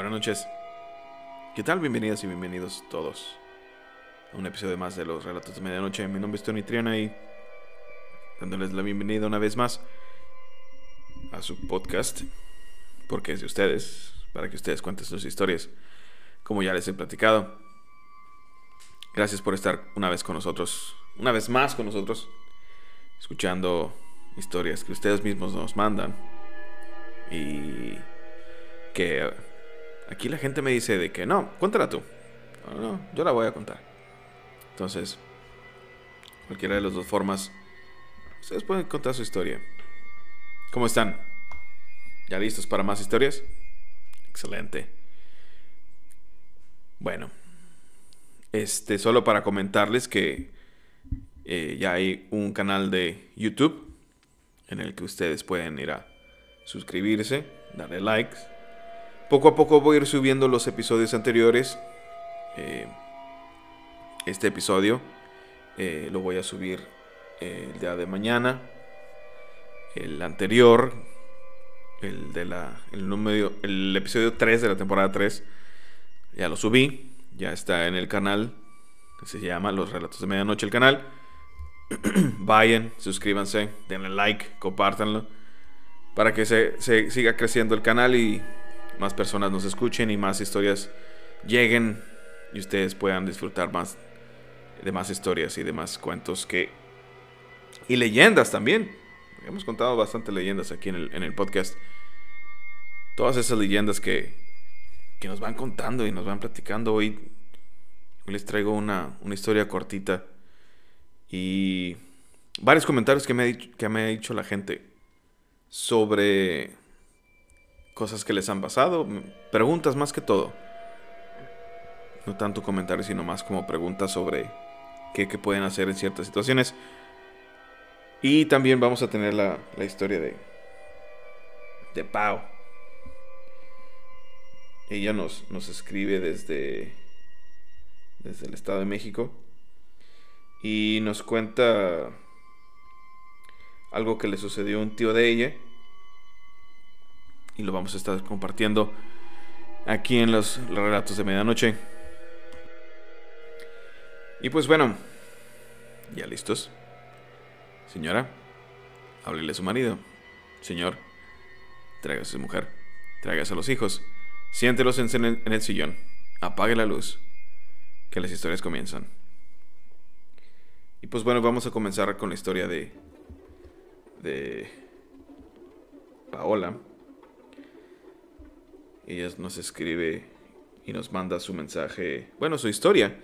Buenas noches. ¿Qué tal? Bienvenidas y bienvenidos todos a un episodio más de los Relatos de Medianoche. Mi nombre es Tony Triana y dándoles la bienvenida una vez más a su podcast, porque es de ustedes, para que ustedes cuenten sus historias, como ya les he platicado. Gracias por estar una vez con nosotros, una vez más con nosotros, escuchando historias que ustedes mismos nos mandan y que aquí la gente me dice de que no, cuéntala tú. No, no, yo la voy a contar. Entonces, cualquiera de las dos formas, ustedes pueden contar su historia. ¿Cómo están? ¿Ya listos para más historias? Excelente. Bueno, este, solo para comentarles que eh, ya hay un canal de YouTube en el que ustedes pueden ir a suscribirse, darle likes. Poco a poco voy a ir subiendo los episodios anteriores. Eh, este episodio eh, lo voy a subir el día de mañana. El anterior, el de la el número el episodio 3 de la temporada 3 ya lo subí, ya está en el canal que se llama Los Relatos de Medianoche el canal. Vayan, suscríbanse, denle like, compártanlo para que se siga creciendo el canal y más personas nos escuchen y más historias lleguen y ustedes puedan disfrutar más de más historias y de más cuentos que y leyendas también. Hemos contado bastante leyendas aquí en el, en el podcast. Todas esas leyendas que, que nos van contando y nos van platicando. Hoy, les traigo una, una historia cortita y varios comentarios que me, ha que me ha dicho la gente sobre cosas que les han pasado, preguntas más que todo. No tanto comentarios, sino más como preguntas sobre qué, pueden hacer en ciertas situaciones. Y también vamos a tener la, la historia de, de Pau. Ella nos, nos escribe desde, desde el Estado de México y nos cuenta algo que le sucedió a un tío de ella y lo vamos a estar compartiendo aquí en los, relatos de medianoche. Y pues bueno, ya listos. Señora, háblele a su marido. Señor, tráigase a su mujer. Tráigase a los hijos. Siéntelos en el, en el sillón. Apague la luz. Que las historias comienzan. Y pues bueno, vamos a comenzar con la historia de. de. Paola. Ella nos escribe y nos manda su mensaje. Bueno, su historia.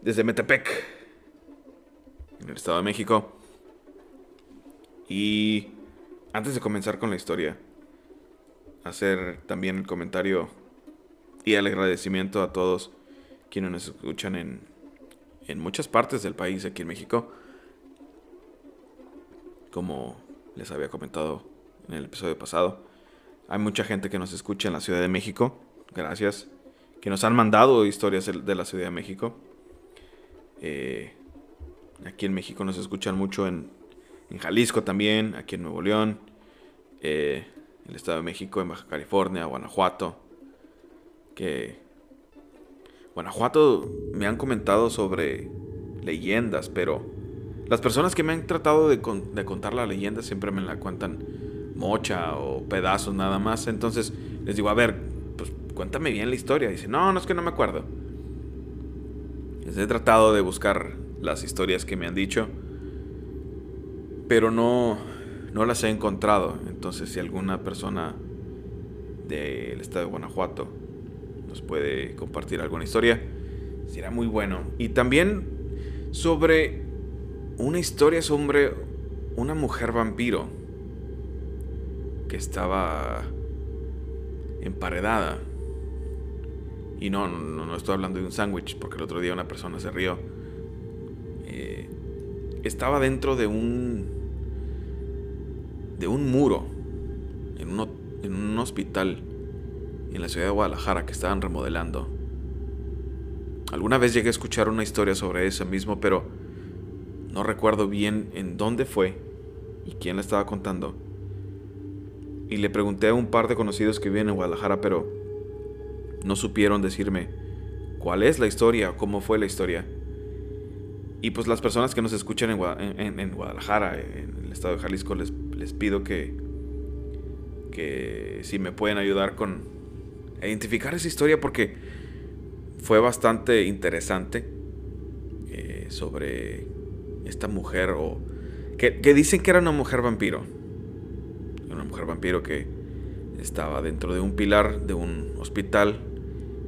Desde Metepec. En el Estado de México. Y antes de comenzar con la historia, hacer también el comentario y el agradecimiento a todos quienes nos escuchan en, en muchas partes del país aquí en México. Como les había comentado en el episodio pasado, hay mucha gente que nos escucha en la Ciudad de México. Gracias. Que nos han mandado historias de la Ciudad de México. Eh, aquí en México nos escuchan mucho en, en Jalisco también, aquí en Nuevo León, eh, el Estado de México, en Baja California, Guanajuato. Que Guanajuato me han comentado sobre leyendas, pero las personas que me han tratado de, con, de, contar la leyenda siempre me la cuentan mocha o pedazos nada más. Entonces les digo, a ver, pues cuéntame bien la historia. Dice, no, no es que no me acuerdo. Les he tratado de buscar las historias que me han dicho pero no, no las he encontrado. Entonces, si alguna persona del estado de Guanajuato nos puede compartir alguna historia, será muy bueno. Y también sobre una historia sobre una mujer vampiro que estaba emparedada. Y no, no, no estoy hablando de un sándwich, porque el otro día una persona se rió. Eh, estaba dentro de un de un muro en un, en un hospital en la ciudad de Guadalajara que estaban remodelando. Alguna vez llegué a escuchar una historia sobre eso mismo, pero no recuerdo bien en dónde fue y quién la estaba contando. Y le pregunté a un par de conocidos que viven en Guadalajara, pero no supieron decirme cuál es la historia cómo fue la historia. Y pues las personas que nos escuchan en, Guadalajara, en el estado de Jalisco, les, les pido que, que si me pueden ayudar con identificar esa historia porque fue bastante interesante eh, sobre esta mujer o que, que, dicen que era una mujer vampiro. Mujer vampiro que estaba dentro de un pilar de un hospital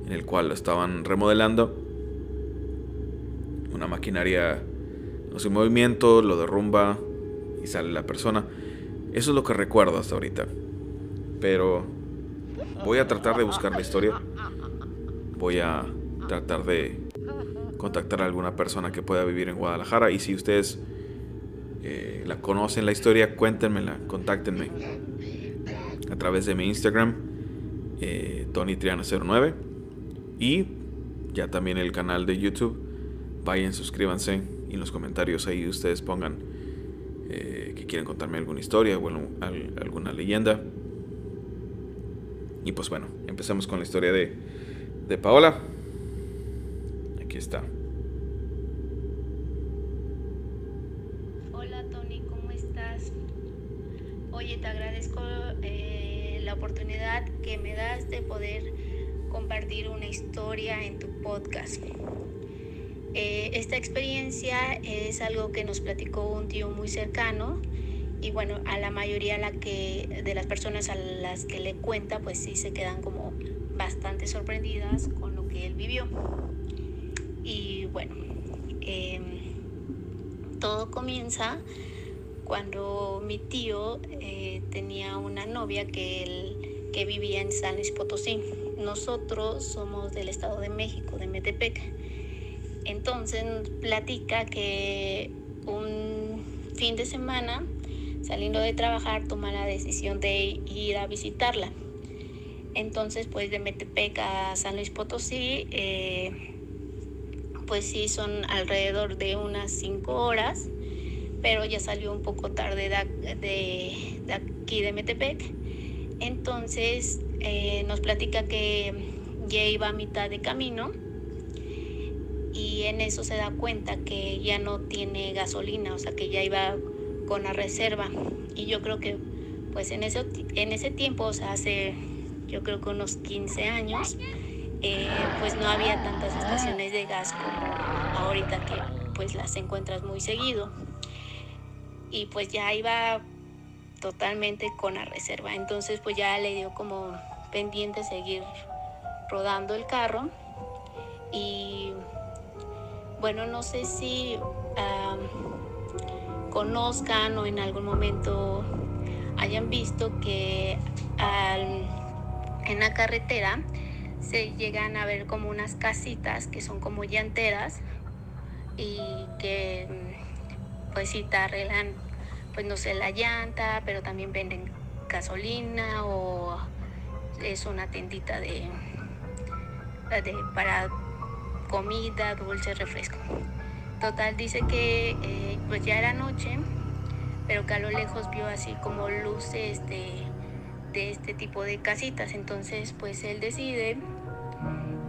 en el cual lo estaban remodelando. Una maquinaria no sé, movimiento, lo derrumba y sale la persona. Eso es lo que recuerdo hasta ahorita. Pero voy a tratar de buscar la historia. Voy a tratar de contactar a alguna persona que pueda vivir en Guadalajara. Y si ustedes eh, la conocen la historia, cuéntenmela, contáctenme a través de mi Instagram, eh, TonyTriana09. Y ya también el canal de YouTube. Vayan, suscríbanse y en los comentarios ahí ustedes pongan eh, que quieren contarme alguna historia o alguna leyenda. Y pues bueno, empezamos con la historia de, de Paola. Aquí está. Hola Tony, ¿cómo estás? Oye, te agradezco eh, la oportunidad que me das de poder compartir una historia en tu podcast. Eh, esta experiencia es algo que nos platicó un tío muy cercano y bueno, a la mayoría la que, de las personas a las que le cuenta, pues sí se quedan como bastante sorprendidas con lo que él vivió. Y bueno, em, todo comienza cuando mi tío eh, tenía una novia que, él, que vivía en San Luis Potosí. Nosotros somos del Estado de México, de Metepec. Entonces platica que un fin de semana saliendo de trabajar, toma la decisión de ir a visitarla. Entonces, pues de Metepec a San Luis Potosí, eh, pues sí, son alrededor de unas cinco horas, pero ya salió un poco tarde de, aquí de Metepec. Entonces, eh, nos platica que ya iba a mitad de camino y en eso se da cuenta que ya no tiene gasolina, o sea que ya iba con la reserva. Y yo creo que pues en ese, en ese tiempo, o sea, hace yo creo que unos 15 años, eh, pues no había tantas estaciones de gas como ahorita que pues las encuentras muy seguido. Y pues ya iba totalmente con la reserva. Entonces pues ya le dio como pendiente seguir rodando el carro. Y bueno, no sé si conozcan o en algún momento hayan visto que en la carretera se llegan a ver como unas casitas que son como llanteras y que pues si te arreglan pues no sé la llanta pero también venden gasolina o es una tendita de, de para comida dulce refresco Total, dice que eh, pues ya era noche, pero que a lo lejos vio así como luces de, de este tipo de casitas. Entonces, pues él decide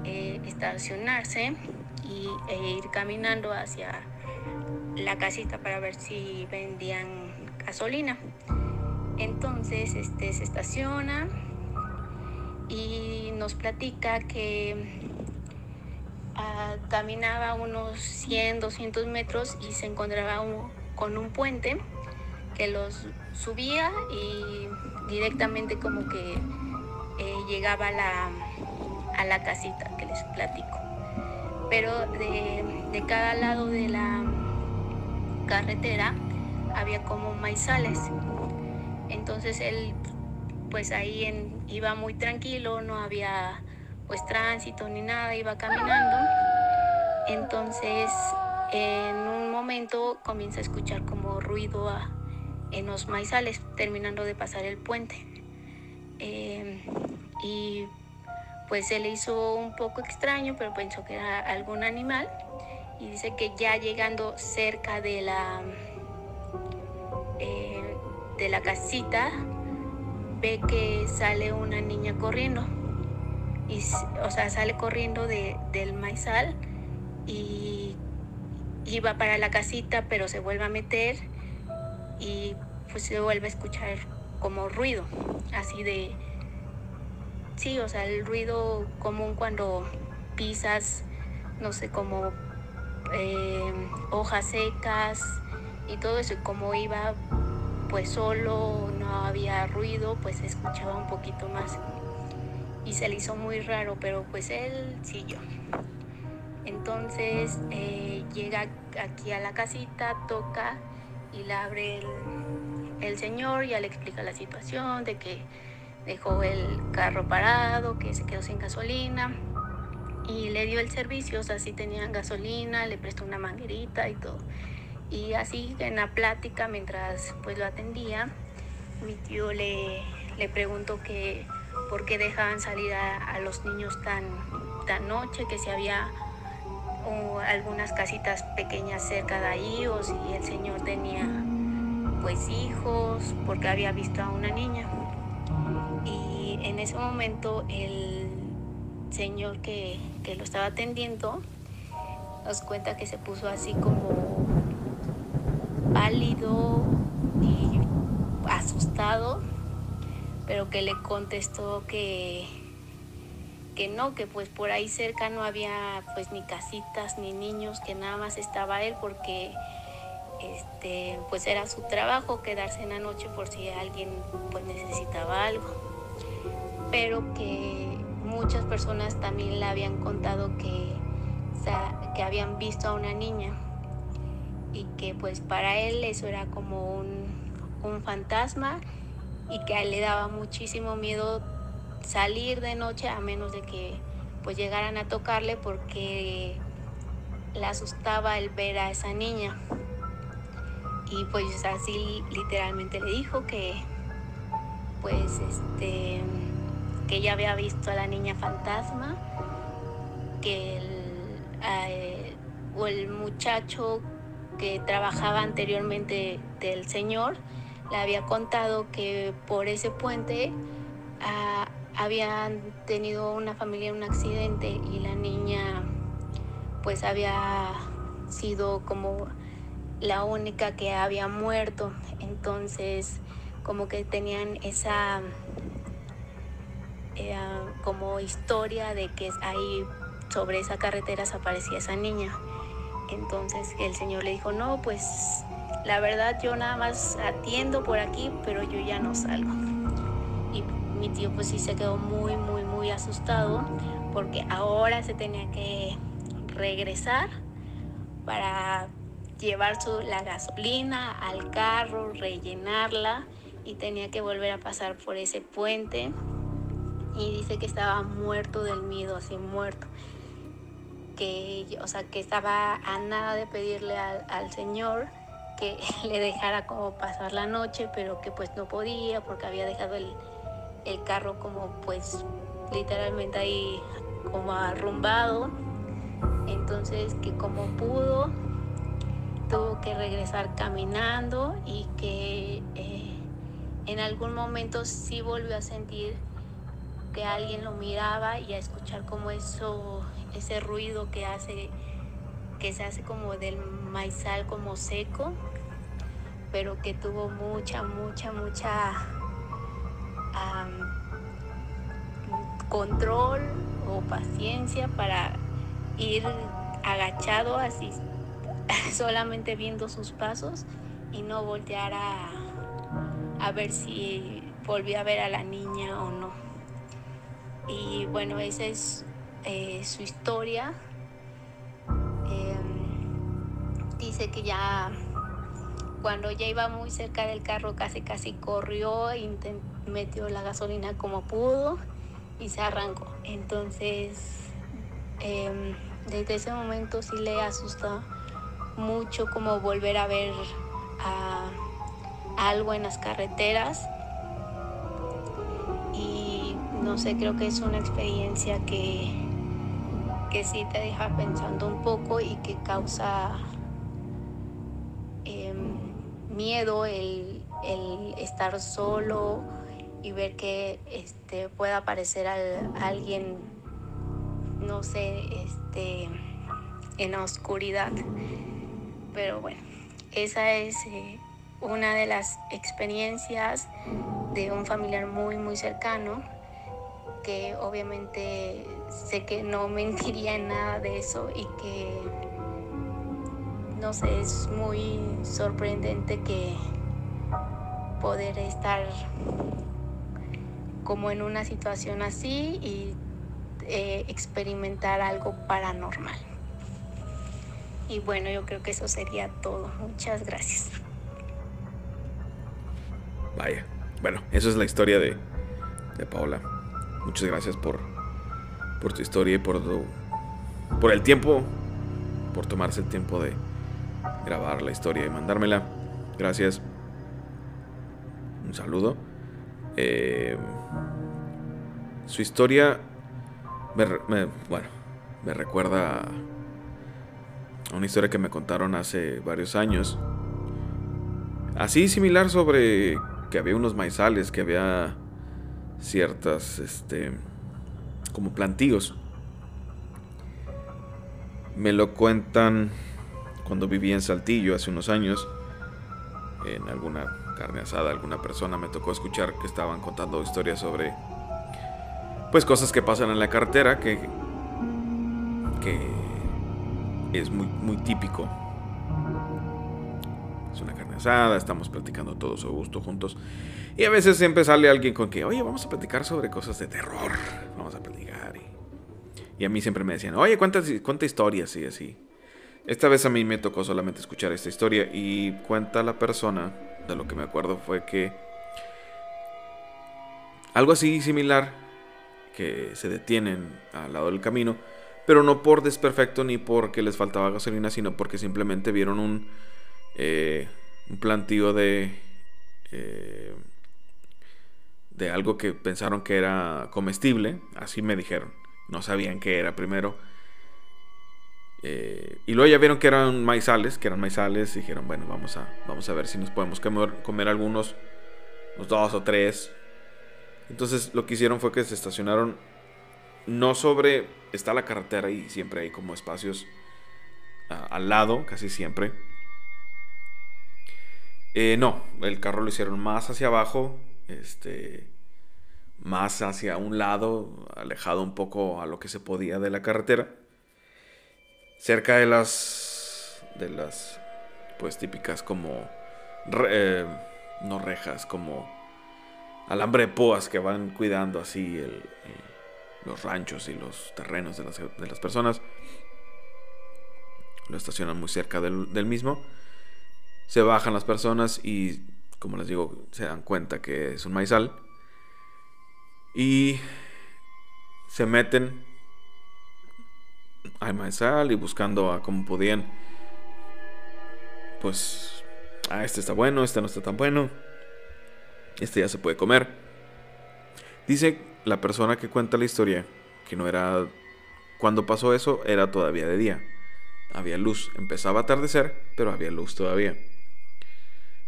eh, estacionarse y, e ir caminando hacia la casita para ver si vendían gasolina. Entonces, este, se estaciona y nos platica que Ah, caminaba unos 100, 200 metros y se encontraba con un puente que los subía y directamente como que eh, llegaba a la, a la casita que les platico. Pero de, cada lado de la carretera había como maizales. Entonces él pues ahí iba muy tranquilo, no había pues tránsito ni nada, iba caminando. Entonces en un momento comienza a escuchar como ruido en los maizales, terminando de pasar el puente. Em, y pues se le hizo un poco extraño, pero pensó que era algún animal. Y dice que ya llegando cerca de la, de la casita, ve que sale una niña corriendo. Y, o sea, sale corriendo de, del maizal y iba para la casita, pero se vuelve a meter y pues se vuelve a escuchar como ruido, así de, sí, o sea, el ruido común cuando pisas, no sé, como eh, hojas secas y todo eso, y como iba pues solo, no había ruido, pues escuchaba un poquito más. Y se le hizo muy raro, pero pues él siguió. Entonces eh, llega aquí a la casita, toca y le abre el, el señor, ya le explica la situación de que dejó el carro parado, que se quedó sin gasolina y le dio el servicio, o sea, sí tenían gasolina, le prestó una manguerita y todo. Y así en la plática, mientras pues lo atendía, mi tío le, le preguntó que por qué dejaban salir a, los niños tan, tan noche, que si había o algunas casitas pequeñas cerca de ahí o si el señor tenía pues hijos porque había visto a una niña. Y en ese momento el señor que, que lo estaba atendiendo nos cuenta que se puso así como pálido y asustado pero que le contestó que que no, que pues por ahí cerca no había pues ni casitas ni niños, que nada más estaba él porque este pues era su trabajo quedarse en la noche por si alguien pues necesitaba algo. Pero que muchas personas también le habían contado que, que habían visto a una niña y que pues para él eso era como un, un fantasma y que a él le daba muchísimo miedo salir de noche a menos de que pues llegaran a tocarle porque le asustaba el ver a esa niña. Y pues así literalmente le dijo que pues este que ella había visto a la niña fantasma, que el, eh, o el muchacho que trabajaba anteriormente del señor le había contado que por ese puente ah, habían tenido una familia un accidente y la niña pues había sido como la única que había muerto. Entonces como que tenían esa eh, como historia de que ahí sobre esa carretera desaparecía esa niña. Entonces el señor le dijo, no, pues la verdad yo nada más atiendo por aquí, pero yo ya no salgo mi tío pues sí se quedó muy, muy, muy asustado porque ahora se tenía que regresar para llevar su, la gasolina al carro, rellenarla y tenía que volver a pasar por ese puente y dice que estaba muerto del miedo, así muerto. Que, o sea, que estaba a nada de pedirle al, al Señor que le dejara como pasar la noche, pero que pues no podía porque había dejado el, el carro como pues literalmente ahí como arrumbado. Entonces que como pudo, tuvo que regresar caminando y que eh, en algún momento sí volvió a sentir que alguien lo miraba y a escuchar como eso, ese ruido que hace, que se hace como del maizal como seco, pero que tuvo mucha, mucha, mucha control o paciencia para ir agachado así, solamente viendo sus pasos y no voltear a, a ver si volvió a ver a la niña o no. Y bueno, esa es eh, su historia. Em, dice que ya cuando ya iba muy cerca del carro casi casi corrió, metió la gasolina como pudo y se arrancó. Entonces, eh, desde ese momento sí le asusta mucho como volver a ver algo en las carreteras. No sé, creo que es una experiencia que, que sí te deja pensando un poco y que causa eh, miedo el, el estar solo y ver que este, pueda aparecer al, alguien no sé, este, en la oscuridad. Pero bueno, esa es eh, una de las experiencias de un familiar muy, muy cercano, que obviamente sé que no mentiría en nada de eso y que, no sé, es muy sorprendente que poder estar como en una situación así y eh, experimentar algo paranormal. Y bueno, yo creo que eso sería todo. Muchas gracias. Vaya. Bueno, eso es la historia de, de Paola. Muchas gracias por, por tu historia y por, por el tiempo, por tomarse el tiempo de grabar la historia y mandármela. Gracias. Un saludo. Eh, su historia me, bueno, me recuerda a una historia que me contaron hace varios años. Así similar sobre que había unos maizales, que había ciertas, este, como plantíos. Me lo cuentan cuando viví en Saltillo hace unos años. En alguna carne asada, alguna persona me tocó escuchar que estaban contando historias sobre pues cosas que pasan en la carretera que, que es muy, muy típico. Es una carne asada, estamos platicando todos a gusto juntos. Y a veces siempre sale alguien con que, oye, vamos a platicar sobre cosas de terror. Vamos a platicar. Y, a mí siempre me decían, oye, cuántas, cuánta historias y así. Esta vez a mí me tocó solamente escuchar esta historia y cuenta la persona, de lo que me acuerdo fue que algo así similar que se detienen al lado del camino, pero no por desperfecto ni porque les faltaba gasolina, sino porque simplemente vieron un, eh, un plantío de, eh, de algo que pensaron que era comestible, así me dijeron, no sabían qué era primero. Eh, y luego ya vieron que eran maizales, que eran maizales, y dijeron, bueno, vamos a, vamos a ver si nos podemos comer, comer algunos, unos dos o tres, entonces lo que hicieron fue que se estacionaron no sobre... Está la carretera y siempre hay como espacios al lado, casi siempre. Eh, no, el carro lo hicieron más hacia abajo, este, más hacia un lado, alejado un poco a lo que se podía de la carretera. Cerca de las, de las, pues típicas como, eh, no rejas, como alambre de púas que van cuidando así los ranchos y los terrenos de las, personas. Lo estacionan muy cerca del, del, mismo. Se bajan las personas y, como les digo, se dan cuenta que es un maizal. Y se meten al maizal y buscando a como podían. Pues, ah, este está bueno, este no está tan bueno este ya se puede comer. Dice la persona que cuenta la historia que no era... Cuando pasó eso era todavía de día. Había luz. Empezaba a atardecer, pero había luz todavía.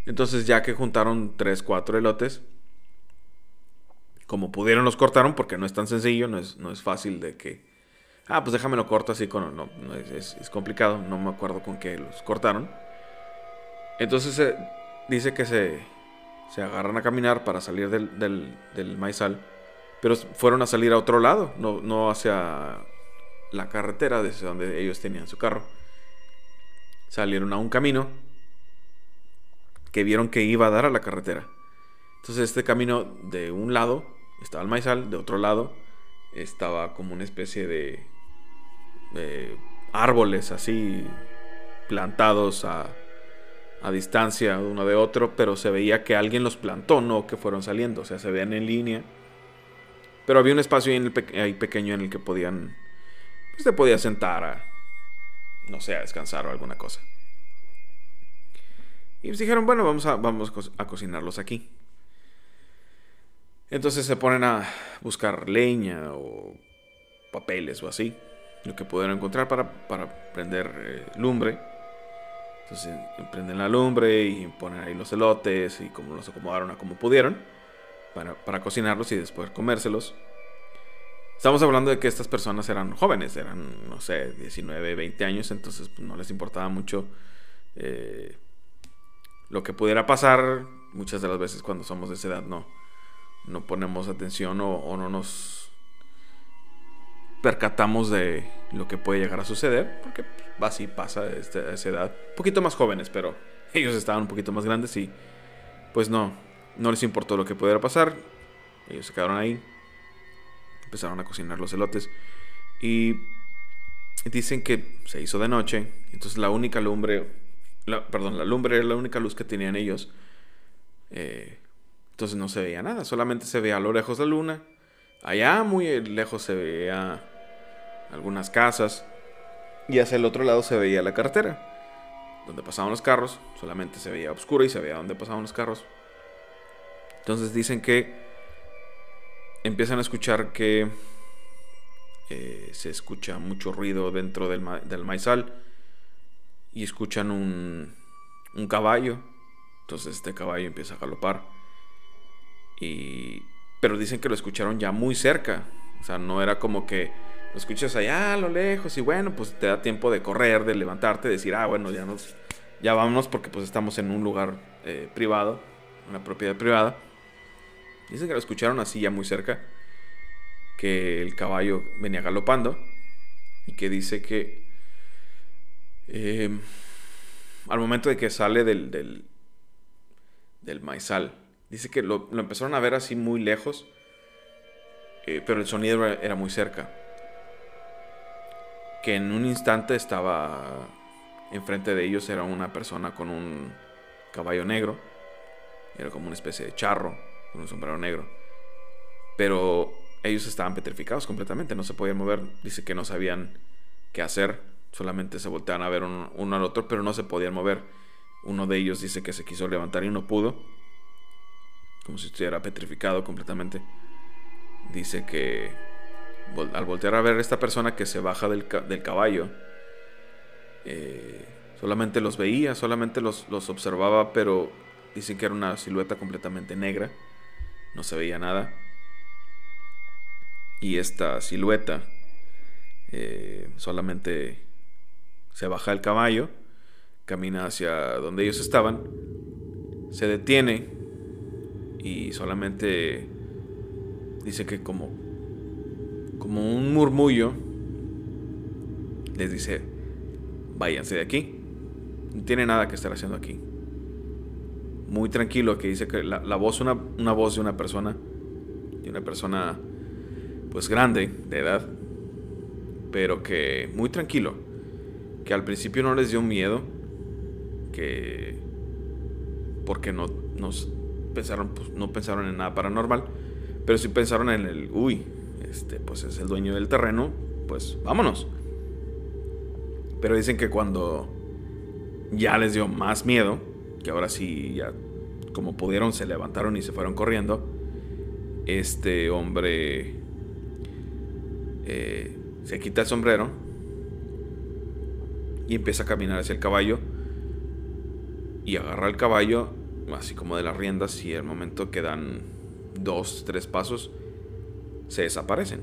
Entonces ya que juntaron 3, 4 elotes, como pudieron los cortaron, porque no es tan sencillo, no es, no es fácil de que... Ah, pues déjame lo corto así con... No, no es, es, complicado, no me acuerdo con qué los cortaron. Entonces eh, dice que se, se agarran a caminar para salir del, del, maizal, pero fueron a salir a otro lado, no, no hacia la carretera desde donde ellos tenían su carro. Salieron a un camino vieron que iba a dar a la carretera. Entonces este camino de un lado estaba el maizal, de otro lado estaba como una especie de, árboles así plantados a a distancia uno de otro, pero se veía que alguien los plantó, no que fueron saliendo, o sea, se veían en línea. Pero había un espacio ahí, pequeño en el que podían, pues te sentar a, no sé, a descansar o alguna cosa. Y pues dijeron, bueno, vamos a, vamos a cocinarlos aquí. Entonces se ponen a buscar leña o papeles o así, lo que pudieron encontrar para, para prender eh, lumbre. Entonces prenden la lumbre y ponen ahí los elotes y como los acomodaron a como pudieron para, cocinarlos y después comérselos. Estamos hablando de que estas personas eran jóvenes, eran, no sé, 19, 20 años, entonces pues, no les importaba mucho eh, lo que pudiera pasar. Muchas de las veces cuando somos de esa edad no, no ponemos atención o, no nos percatamos de lo que puede llegar a suceder, porque así pasa a esa edad. Un poquito más jóvenes, pero ellos estaban un poquito más grandes y pues no, no les importó lo que pudiera pasar. Ellos se quedaron ahí empezaron a cocinar los elotes. Y dicen que se hizo de noche, entonces la única lumbre, perdón, la lumbre era la única luz que tenían ellos. Eh, entonces no se veía nada, solamente se veía a lo lejos la luna. Allá muy lejos se veía algunas casas y hacia el otro lado se veía la carretera. Donde pasaban los carros, solamente se veía oscuro y se veía dónde pasaban los carros. Entonces dicen que empiezan a escuchar que eh, se escucha mucho ruido dentro del, del maizal y escuchan un, un, caballo. Entonces este caballo empieza a galopar. Y, pero dicen que lo escucharon ya muy cerca. O sea, no era como que lo escuchas allá a lo lejos y bueno, pues te da tiempo de correr, de levantarte, de decir, ah, bueno, ya nos, ya vámonos porque pues estamos en un lugar eh, privado, una propiedad privada. Dicen que lo escucharon así ya muy cerca, que el caballo venía galopando y que dice que em, al momento de que sale del, del, maizal, dice que lo, empezaron a ver así muy lejos, eh, pero el sonido era, muy cerca. Que en un instante estaba enfrente de ellos, era una persona con un caballo negro, era como una especie de charro con un sombrero negro. Pero ellos estaban petrificados completamente, no se podían mover. Dice que no sabían qué hacer, solamente se volteaban a ver uno, al otro, pero no se podían mover. Uno de ellos dice que se quiso levantar y no pudo, como si estuviera petrificado completamente. Dice que al voltear a ver a esta persona que se baja del, caballo, eh, solamente los veía, solamente los, los observaba, pero dicen que era una silueta completamente negra no se veía nada. Y esta silueta eh, solamente se baja el caballo, camina hacia donde ellos estaban, se detiene y solamente dice que como, como un murmullo les dice, váyanse de aquí, no tiene nada que estar haciendo aquí muy tranquilo, que dice que la, voz, una, una, voz de una persona, de una persona pues grande, de edad, pero que muy tranquilo, que al principio no les dio miedo, que porque no, nos pensaron, pues, no pensaron en nada paranormal, pero sí pensaron en el, uy, este, pues es el dueño del terreno, pues vámonos. Pero dicen que cuando ya les dio más miedo, que ahora sí ya como pudieron se levantaron y se fueron corriendo. Este hombre eh, se quita el sombrero y empieza a caminar hacia el caballo y agarra el caballo así como de las riendas y al momento que dan dos, tres pasos se desaparecen.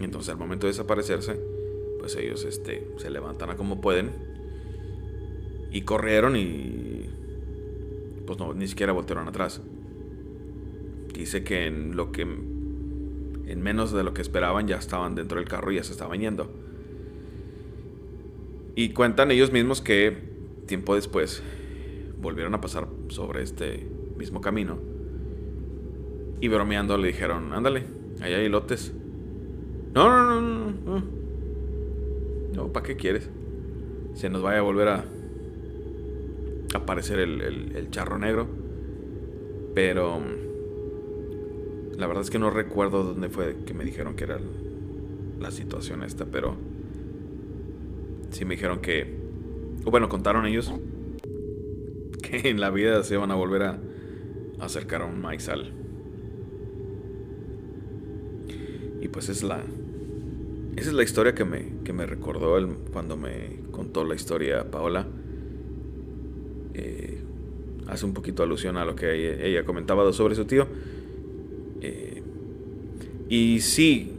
Y entonces al momento de desaparecerse, pues ellos este, se levantan a como pueden y corrieron y pues no, ni siquiera voltearon atrás. Dice que en lo que en menos de lo que esperaban ya estaban dentro del carro y ya se estaban yendo. Y cuentan ellos mismos que tiempo después volvieron a pasar sobre este mismo camino. Y bromeando le dijeron, ándale, ahí hay lotes. No, no, no, no, no. No, ¿para qué quieres? Se nos vaya a volver a aparecer el, charro negro. Pero la verdad es que no recuerdo dónde fue que me dijeron que era la situación esta, pero sí me dijeron que, o bueno, contaron ellos que en la vida se iban a volver a acercar a un maizal. Y pues es la, esa es la historia que me, que me recordó cuando me contó la historia Paola. Eh, hace un poquito alusión a lo que ella, comentaba sobre su tío. Eh, Y sí,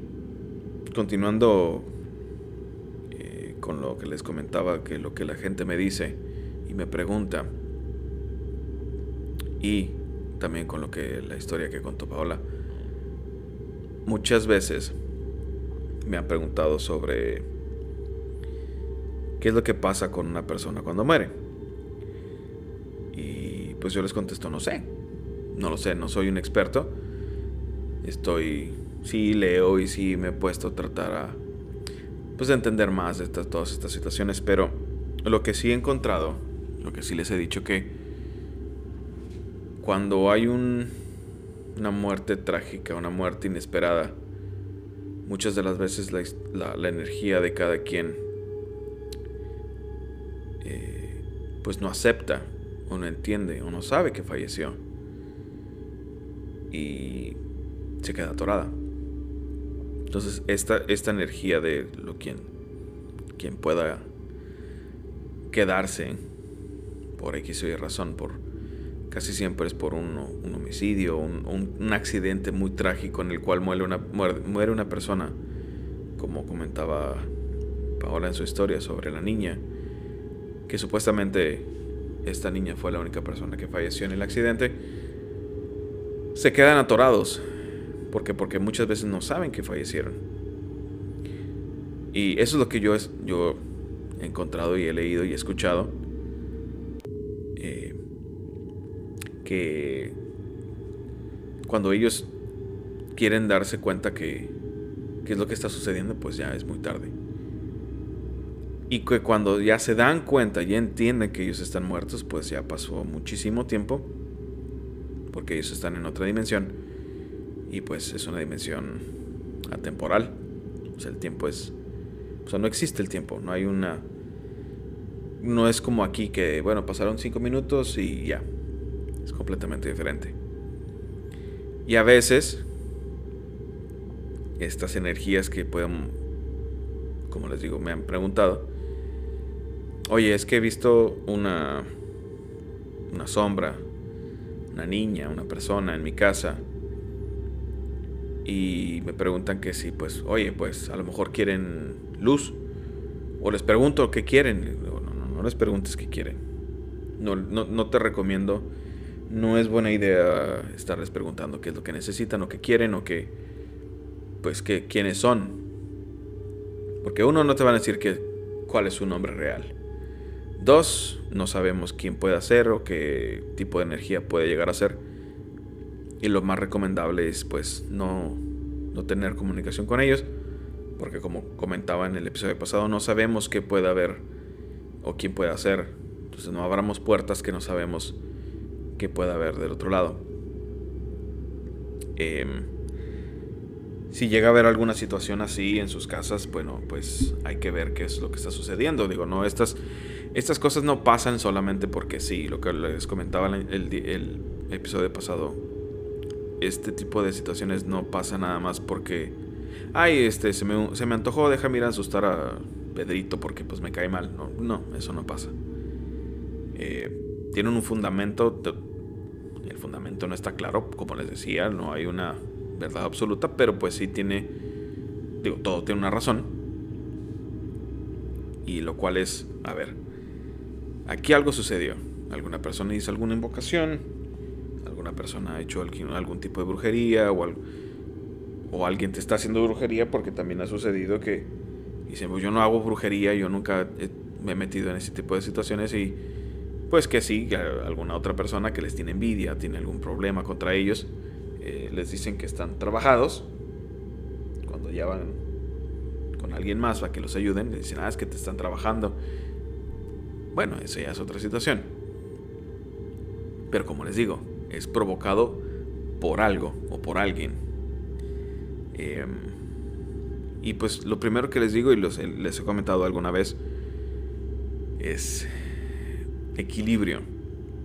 continuando lo que les comentaba, que lo que la gente me dice y me pregunta, y también con lo que la historia que contó Paola, muchas veces me han preguntado sobre qué es lo que pasa con una persona cuando muere. Y pues yo les contesto, no sé, no lo sé, no soy un experto. Estoy, sí leo y sí me he puesto a tratar a, pues entender más estas, todas estas situaciones, pero lo que sí he encontrado, lo que sí les he dicho que cuando hay un, una muerte trágica, una muerte inesperada, muchas de las veces la, la, energía de cada quien eh, pues no acepta o no entiende o no sabe que falleció y se queda atorada. Entonces esta, esta energía de lo quien, quien pueda quedarse por X o Y razón, por casi siempre es por un, homicidio, un, un, accidente muy trágico en el cual muere una, muere, una persona, como comentaba Paola en su historia sobre la niña, que supuestamente esta niña fue la única persona que falleció en el accidente, se quedan atorados, porque, porque muchas veces no saben que fallecieron. Y eso es lo que yo, yo he encontrado y he leído y he escuchado que cuando ellos quieren darse cuenta que, es lo que está sucediendo, pues ya es muy tarde. Y que cuando ya se dan cuenta, ya entienden que ellos están muertos, pues ya pasó muchísimo tiempo, porque ellos están en otra dimensión, y pues es una dimensión atemporal. O sea, el tiempo es... O sea, no existe el tiempo, no hay una... No es como aquí que, bueno, pasaron cinco minutos y ya, es completamente diferente. Y a veces, estas energías que pueden, como les digo, me han preguntado, oye, es que he visto una, una sombra, una niña, una persona en mi casa, y me preguntan que si, pues, oye, pues a lo mejor quieren luz, o les pregunto qué quieren, no, no, no les preguntes qué quieren, no, no, no te recomiendo no es buena idea estarles preguntando qué es lo que necesitan o qué quieren o qué, pues, que, quiénes son. Porque uno, no te van a decir que, cuál es su nombre real. Dos, no sabemos quién puede ser o qué tipo de energía puede llegar a ser. Y lo más recomendable es, pues, no, no tener comunicación con ellos. Porque como comentaba en el episodio pasado, no sabemos qué puede haber o quién puede hacer. Entonces no abramos puertas que no sabemos que pueda haber del otro lado. Em, si llega a haber alguna situación así en sus casas, bueno, pues hay que ver qué es lo que está sucediendo. Digo, no, estas, estas cosas no pasan solamente porque sí, lo que les comentaba el, el episodio pasado. Este tipo de situaciones no pasa nada más porque, ay, este, se me, se me antojó, déjame ir a asustar a Pedrito porque pues me cae mal. No, eso no pasa. Eh, tienen un fundamento el fundamento no está claro, como les decía, no hay una verdad absoluta, pero pues sí tiene, digo, todo tiene una razón. Y lo cual es, a ver, aquí algo sucedió. Alguna persona hizo alguna invocación, alguna persona ha hecho algún, tipo de brujería o, alguien te está haciendo brujería porque también ha sucedido que dicen, pues yo no hago brujería, yo nunca me he metido en ese tipo de situaciones y pues que sí, alguna otra persona que les tiene envidia, tiene algún problema contra ellos, eh, les dicen que están trabajados. Cuando ya van con alguien más para que los ayuden, les dicen, ah, es que te están trabajando. Bueno, eso ya es otra situación. Pero como les digo, es provocado por algo o por alguien. Em, y pues lo primero que les digo, y les he comentado alguna vez, es equilibrio.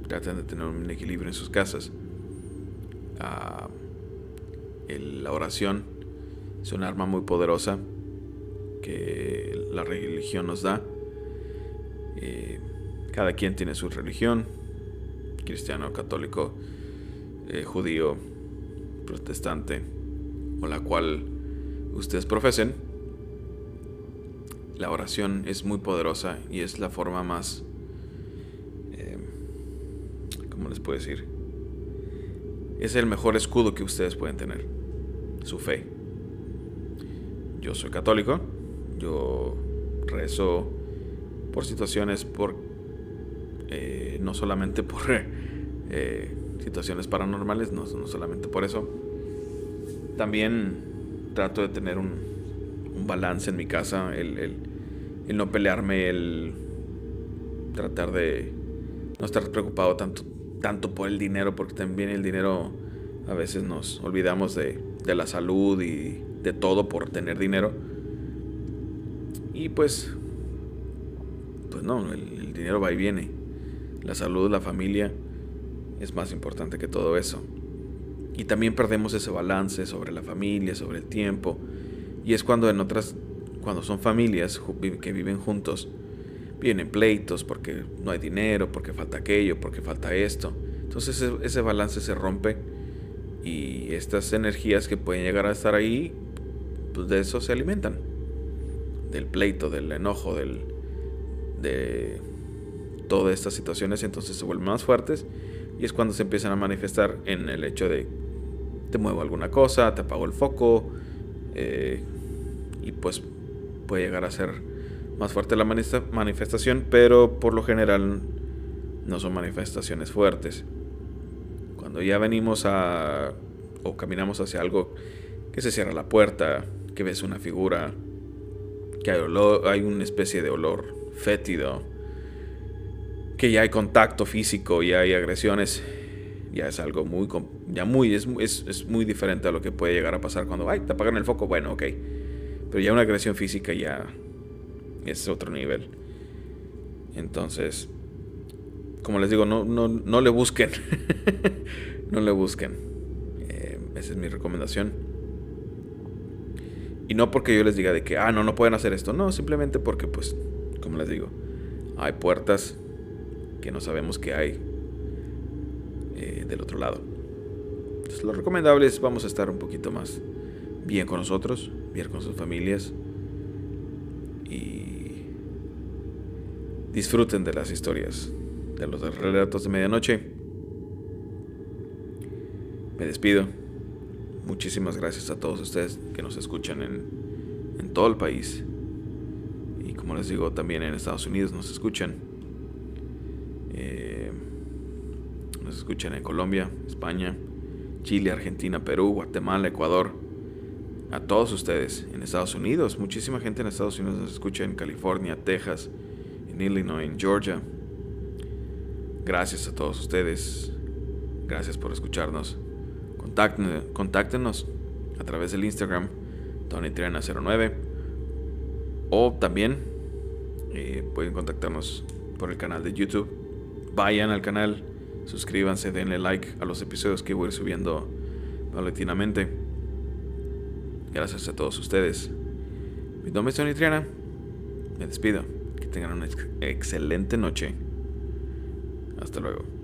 Traten de tener un equilibrio en sus casas. Ah, la oración es un arma muy poderosa que la religión nos da. Eh, cada quien tiene su religión, cristiano, católico, eh, judío, protestante, o la cual ustedes profesen, la oración es muy poderosa y es la forma más, eh, ¿cómo les puedo decir? Es el mejor escudo que ustedes pueden tener, su fe. Yo soy católico, yo rezo por situaciones, por eh, no solamente por eh, situaciones paranormales, no, no solamente por eso. También trato de tener un, un balance en mi casa, el, el, no pelearme, el tratar de no estar preocupado tanto, tanto por el dinero, porque también el dinero a veces nos olvidamos de, de la salud y de todo por tener dinero. Y pues, pues no, el, el dinero va y viene. La salud, la familia es más importante que todo eso. Y también perdemos ese balance sobre la familia, sobre el tiempo. Y es cuando en otras, cuando son familias que viven juntos, vienen pleitos porque no hay dinero, porque falta aquello, porque falta esto. Entonces ese, balance se rompe y estas energías que pueden llegar a estar ahí, pues de eso se alimentan. Del pleito, del enojo, del, de todas estas situaciones, entonces se vuelven más fuertes y es cuando se empiezan a manifestar en el hecho de te muevo alguna cosa, te apago el foco eh, y pues puede llegar a ser más fuerte la manifestación, pero por lo general no son manifestaciones fuertes. Cuando ya venimos a o caminamos hacia algo que se cierra la puerta, que ves una figura, que hay, olor, hay una especie de olor fétido, que ya hay contacto físico, ya hay agresiones, ya es algo muy, ya muy, es, es, es, muy diferente a lo que puede llegar a pasar cuando, ay, te apagan el foco, bueno, ok. Pero ya una agresión física ya es otro nivel. Entonces, como les digo, no, no, no le busquen. no le busquen. Eh, esa es mi recomendación. Y no porque yo les diga de que, ah, no, no pueden hacer esto. No, simplemente porque, pues, como les digo, hay puertas que no sabemos que hay eh, del otro lado. Entonces, lo recomendable es vamos a estar un poquito más bien con nosotros, bien con sus familias y disfruten de las historias, de los relatos de medianoche. Me despido. Muchísimas gracias a todos ustedes que nos escuchan en, en todo el país. Y como les digo, también en Estados Unidos nos escuchan. Eh, escuchan en Colombia, España, Chile, Argentina, Perú, Guatemala, Ecuador. A todos ustedes en Estados Unidos. Muchísima gente en Estados Unidos nos escucha en California, Texas, en Illinois, en Georgia. Gracias a todos ustedes. Gracias por escucharnos. contáctenos a través del Instagram TonyTriana09 o también eh, pueden contactarnos por el canal de YouTube vayan al canal, suscríbanse, denle like a los episodios que voy subiendo paulatinamente. Gracias a todos ustedes. Mi nombre es Tony Triana. Me despido. Que tengan una excelente noche. Hasta luego.